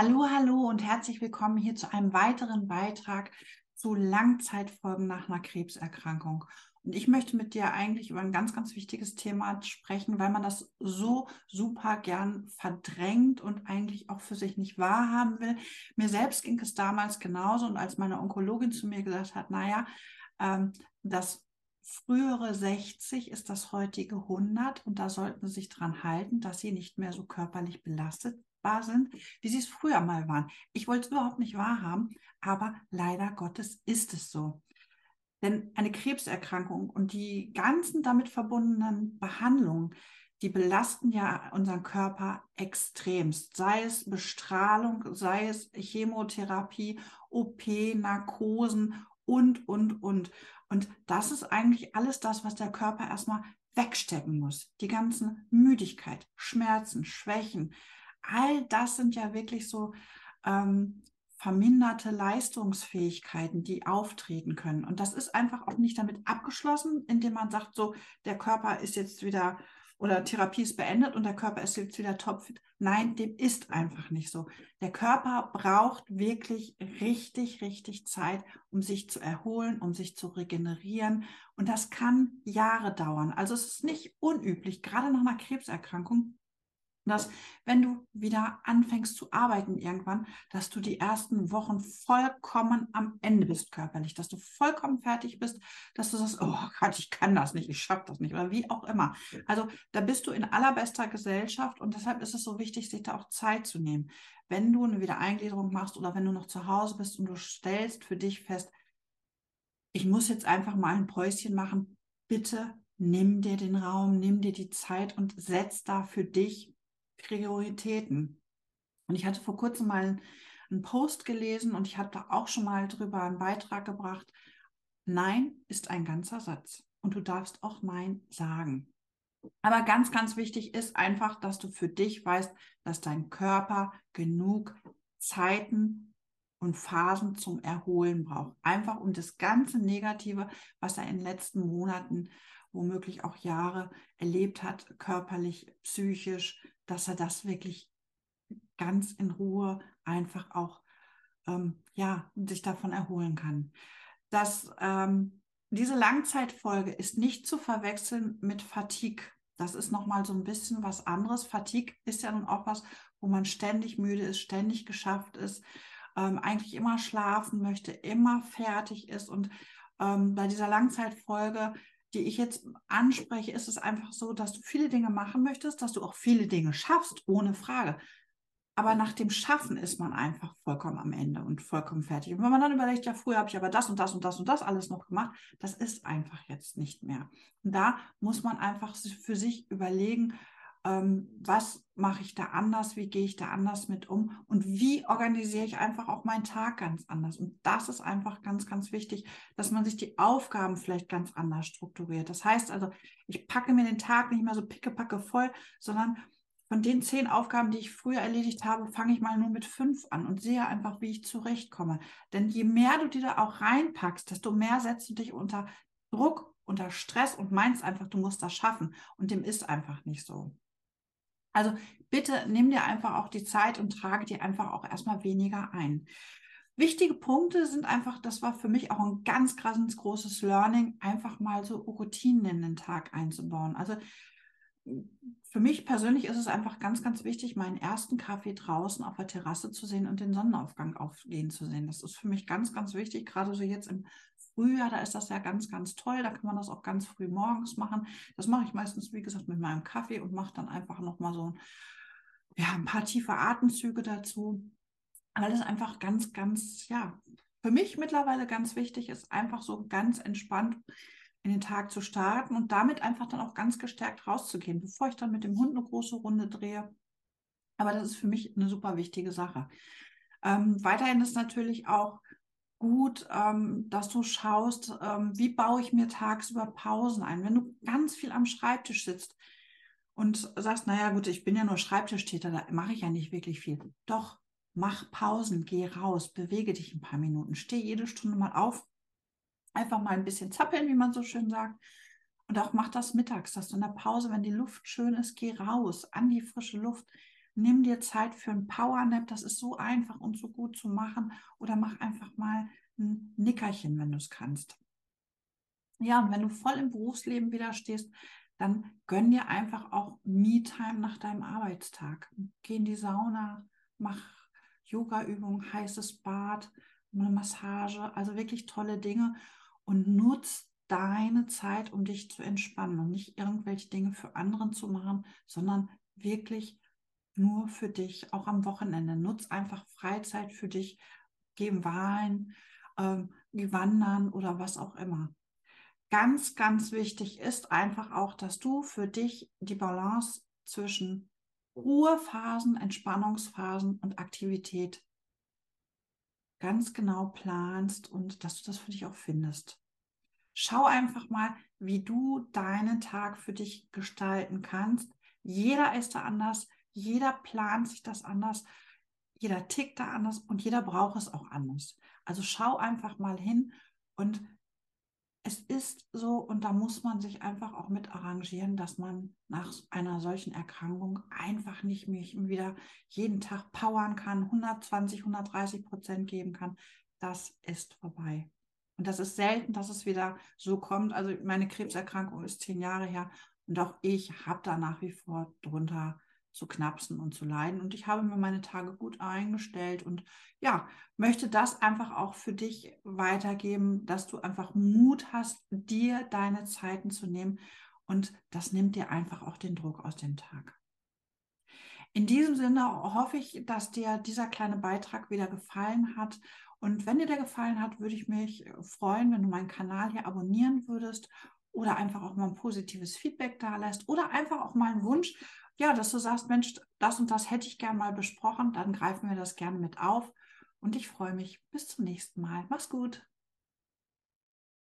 Hallo, hallo und herzlich willkommen hier zu einem weiteren Beitrag zu Langzeitfolgen nach einer Krebserkrankung. Und ich möchte mit dir eigentlich über ein ganz, ganz wichtiges Thema sprechen, weil man das so super gern verdrängt und eigentlich auch für sich nicht wahrhaben will. Mir selbst ging es damals genauso und als meine Onkologin zu mir gesagt hat, naja, ähm, das frühere 60 ist das heutige 100 und da sollten Sie sich dran halten, dass Sie nicht mehr so körperlich belastet wahr sind, wie sie es früher mal waren. Ich wollte es überhaupt nicht wahrhaben, aber leider Gottes ist es so. Denn eine Krebserkrankung und die ganzen damit verbundenen Behandlungen, die belasten ja unseren Körper extremst. Sei es Bestrahlung, sei es Chemotherapie, OP, Narkosen und, und, und. Und das ist eigentlich alles das, was der Körper erstmal wegstecken muss. Die ganzen Müdigkeit, Schmerzen, Schwächen, all das sind ja wirklich so ähm, verminderte Leistungsfähigkeiten, die auftreten können. Und das ist einfach auch nicht damit abgeschlossen, indem man sagt, so, der Körper ist jetzt wieder oder Therapie ist beendet und der Körper ist jetzt wieder topfit. Nein, dem ist einfach nicht so. Der Körper braucht wirklich richtig, richtig Zeit, um sich zu erholen, um sich zu regenerieren. Und das kann Jahre dauern. Also es ist nicht unüblich, gerade nach einer Krebserkrankung, dass wenn du wieder anfängst zu arbeiten irgendwann, dass du die ersten Wochen vollkommen am Ende bist körperlich, dass du vollkommen fertig bist, dass du sagst, oh Gott, ich kann das nicht, ich schaffe das nicht oder wie auch immer. Also da bist du in allerbester Gesellschaft und deshalb ist es so wichtig, sich da auch Zeit zu nehmen. Wenn du eine Wiedereingliederung machst oder wenn du noch zu Hause bist und du stellst für dich fest, ich muss jetzt einfach mal ein Päuschen machen, bitte nimm dir den Raum, nimm dir die Zeit und setz da für dich Prioritäten. Und ich hatte vor kurzem mal einen Post gelesen und ich hatte auch schon mal drüber einen Beitrag gebracht. Nein ist ein ganzer Satz und du darfst auch Nein sagen. Aber ganz, ganz wichtig ist einfach, dass du für dich weißt, dass dein Körper genug Zeiten und Phasen zum Erholen braucht. Einfach um das ganze Negative, was er in den letzten Monaten, womöglich auch Jahre erlebt hat, körperlich, psychisch, dass er das wirklich ganz in Ruhe einfach auch ähm, ja, sich davon erholen kann. Das, ähm, diese Langzeitfolge ist nicht zu verwechseln mit Fatigue. Das ist nochmal so ein bisschen was anderes. Fatigue ist ja nun auch was, wo man ständig müde ist, ständig geschafft ist, ähm, eigentlich immer schlafen möchte, immer fertig ist. Und ähm, bei dieser Langzeitfolge die ich jetzt anspreche, ist es einfach so, dass du viele Dinge machen möchtest, dass du auch viele Dinge schaffst, ohne Frage. Aber nach dem Schaffen ist man einfach vollkommen am Ende und vollkommen fertig. Und wenn man dann überlegt, ja, früher habe ich aber das und das und das und das alles noch gemacht, das ist einfach jetzt nicht mehr. Und da muss man einfach für sich überlegen, ähm, was mache ich da anders, wie gehe ich da anders mit um und wie organisiere ich einfach auch meinen Tag ganz anders. Und das ist einfach ganz, ganz wichtig, dass man sich die Aufgaben vielleicht ganz anders strukturiert. Das heißt also, ich packe mir den Tag nicht mehr so pickepacke voll, sondern von den zehn Aufgaben, die ich früher erledigt habe, fange ich mal nur mit fünf an und sehe einfach, wie ich zurechtkomme. Denn je mehr du dir da auch reinpackst, desto mehr setzt du dich unter Druck, unter Stress und meinst einfach, du musst das schaffen. Und dem ist einfach nicht so. Also bitte nimm dir einfach auch die Zeit und trage dir einfach auch erstmal weniger ein. Wichtige Punkte sind einfach, das war für mich auch ein ganz krasses großes Learning, einfach mal so Routinen in den Tag einzubauen. Also für mich persönlich ist es einfach ganz, ganz wichtig, meinen ersten Kaffee draußen auf der Terrasse zu sehen und den Sonnenaufgang aufgehen zu sehen. Das ist für mich ganz, ganz wichtig, gerade so jetzt im Frühjahr, da ist das ja ganz, ganz toll. Da kann man das auch ganz früh morgens machen. Das mache ich meistens, wie gesagt, mit meinem Kaffee und mache dann einfach nochmal so ja, ein paar tiefe Atemzüge dazu. Weil es einfach ganz, ganz, ja, für mich mittlerweile ganz wichtig ist, einfach so ganz entspannt in den Tag zu starten und damit einfach dann auch ganz gestärkt rauszugehen, bevor ich dann mit dem Hund eine große Runde drehe. Aber das ist für mich eine super wichtige Sache. Ähm, weiterhin ist natürlich auch gut, ähm, dass du schaust, ähm, wie baue ich mir tagsüber Pausen ein. Wenn du ganz viel am Schreibtisch sitzt und sagst, naja gut, ich bin ja nur Schreibtischtäter, da mache ich ja nicht wirklich viel. Doch, mach Pausen, geh raus, bewege dich ein paar Minuten, steh jede Stunde mal auf, einfach mal ein bisschen zappeln, wie man so schön sagt. Und auch mach das mittags, dass du in der Pause, wenn die Luft schön ist, geh raus an die frische Luft nimm dir Zeit für ein Powernap. Das ist so einfach und so gut zu machen. Oder mach einfach mal ein Nickerchen, wenn du es kannst. Ja, und wenn du voll im Berufsleben wieder stehst, dann gönn dir einfach auch Me-Time nach deinem Arbeitstag. Geh in die Sauna, mach Yoga-Übungen, heißes Bad, eine Massage, also wirklich tolle Dinge und nutz deine Zeit, um dich zu entspannen und nicht irgendwelche Dinge für anderen zu machen, sondern wirklich nur für dich, auch am Wochenende. Nutz einfach Freizeit für dich, geh Wahlen, ähm, geh wandern oder was auch immer. Ganz, ganz wichtig ist einfach auch, dass du für dich die Balance zwischen Ruhephasen, Entspannungsphasen und Aktivität ganz genau planst und dass du das für dich auch findest. Schau einfach mal, wie du deinen Tag für dich gestalten kannst. Jeder ist da anders, jeder plant sich das anders, jeder tickt da anders und jeder braucht es auch anders. Also schau einfach mal hin und es ist so und da muss man sich einfach auch mit arrangieren, dass man nach einer solchen Erkrankung einfach nicht mehr wieder jeden Tag powern kann, 120, 130 Prozent geben kann. Das ist vorbei. Und das ist selten, dass es wieder so kommt. Also meine Krebserkrankung ist zehn Jahre her und auch ich habe da nach wie vor drunter zu knapsen und zu leiden. Und ich habe mir meine Tage gut eingestellt und ja, möchte das einfach auch für dich weitergeben, dass du einfach Mut hast, dir deine Zeiten zu nehmen. Und das nimmt dir einfach auch den Druck aus dem Tag. In diesem Sinne hoffe ich, dass dir dieser kleine Beitrag wieder gefallen hat. Und wenn dir der gefallen hat, würde ich mich freuen, wenn du meinen Kanal hier abonnieren würdest oder einfach auch mal ein positives Feedback da lässt oder einfach auch mal einen Wunsch, ja, dass du sagst, Mensch, das und das hätte ich gern mal besprochen, dann greifen wir das gerne mit auf. Und ich freue mich. Bis zum nächsten Mal. Mach's gut.